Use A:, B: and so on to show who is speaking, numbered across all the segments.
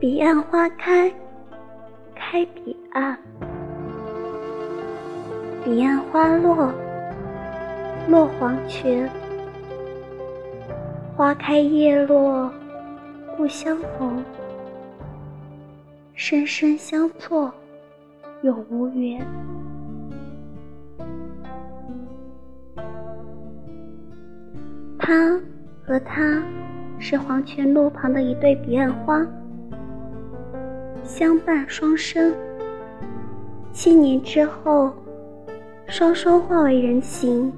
A: 彼岸花开，开彼岸；彼岸花落，落黄泉。花开叶落，不相逢；生生相错，永无缘。他和她是黄泉路旁的一对彼岸花。相伴双生，七年之后，双双化为人形。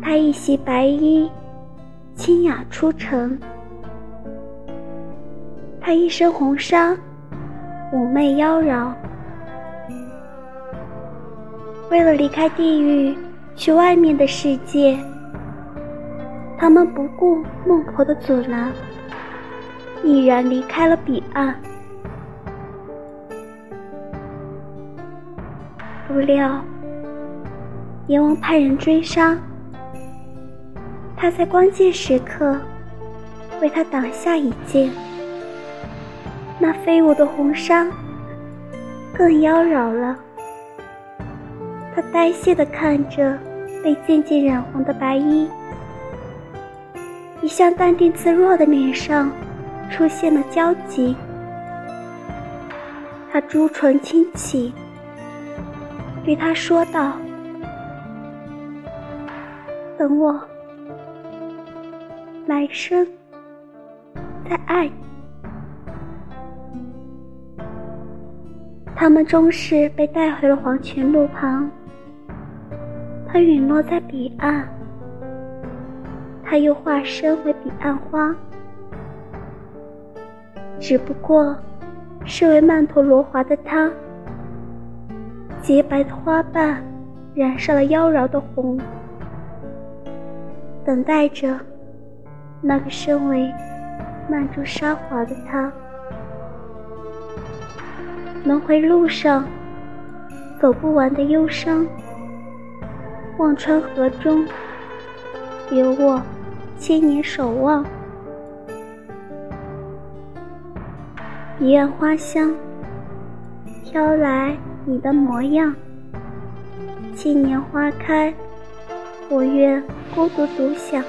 A: 他一袭白衣，清雅出尘；他一身红纱，妩媚妖娆。为了离开地狱，去外面的世界，他们不顾孟婆的阻拦。毅然离开了彼岸，不料阎王派人追杀，他在关键时刻为他挡下一剑。那飞舞的红纱更妖娆了，他呆谢地看着被渐渐染红的白衣，一向淡定自若的脸上。出现了焦急，他朱唇轻启，对他说道：“等我，来生再爱。”他们终是被带回了黄泉路旁，他陨落在彼岸，他又化身为彼岸花。只不过，是为曼陀罗华的他，洁白的花瓣染上了妖娆的红，等待着那个身为曼珠沙华的他。轮回路上，走不完的忧伤，忘川河中，有我千年守望。彼岸花香，飘来你的模样。千年花开，我愿孤独独享。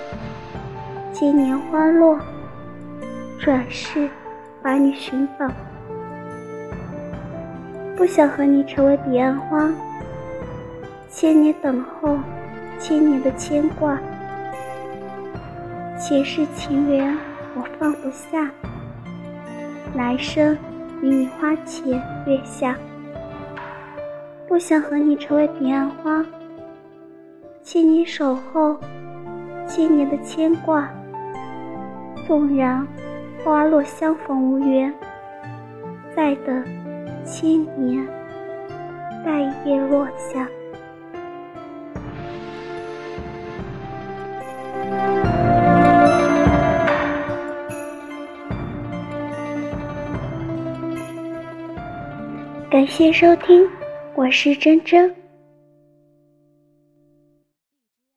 A: 千年花落，转世把你寻访。不想和你成为彼岸花，千年等候，千年的牵挂。前世情缘，我放不下。来生与你花前月下，不想和你成为彼岸花，千年守候，千年的牵挂。纵然花落相逢无缘，再等千年，待叶落下。感谢收听，我是真真。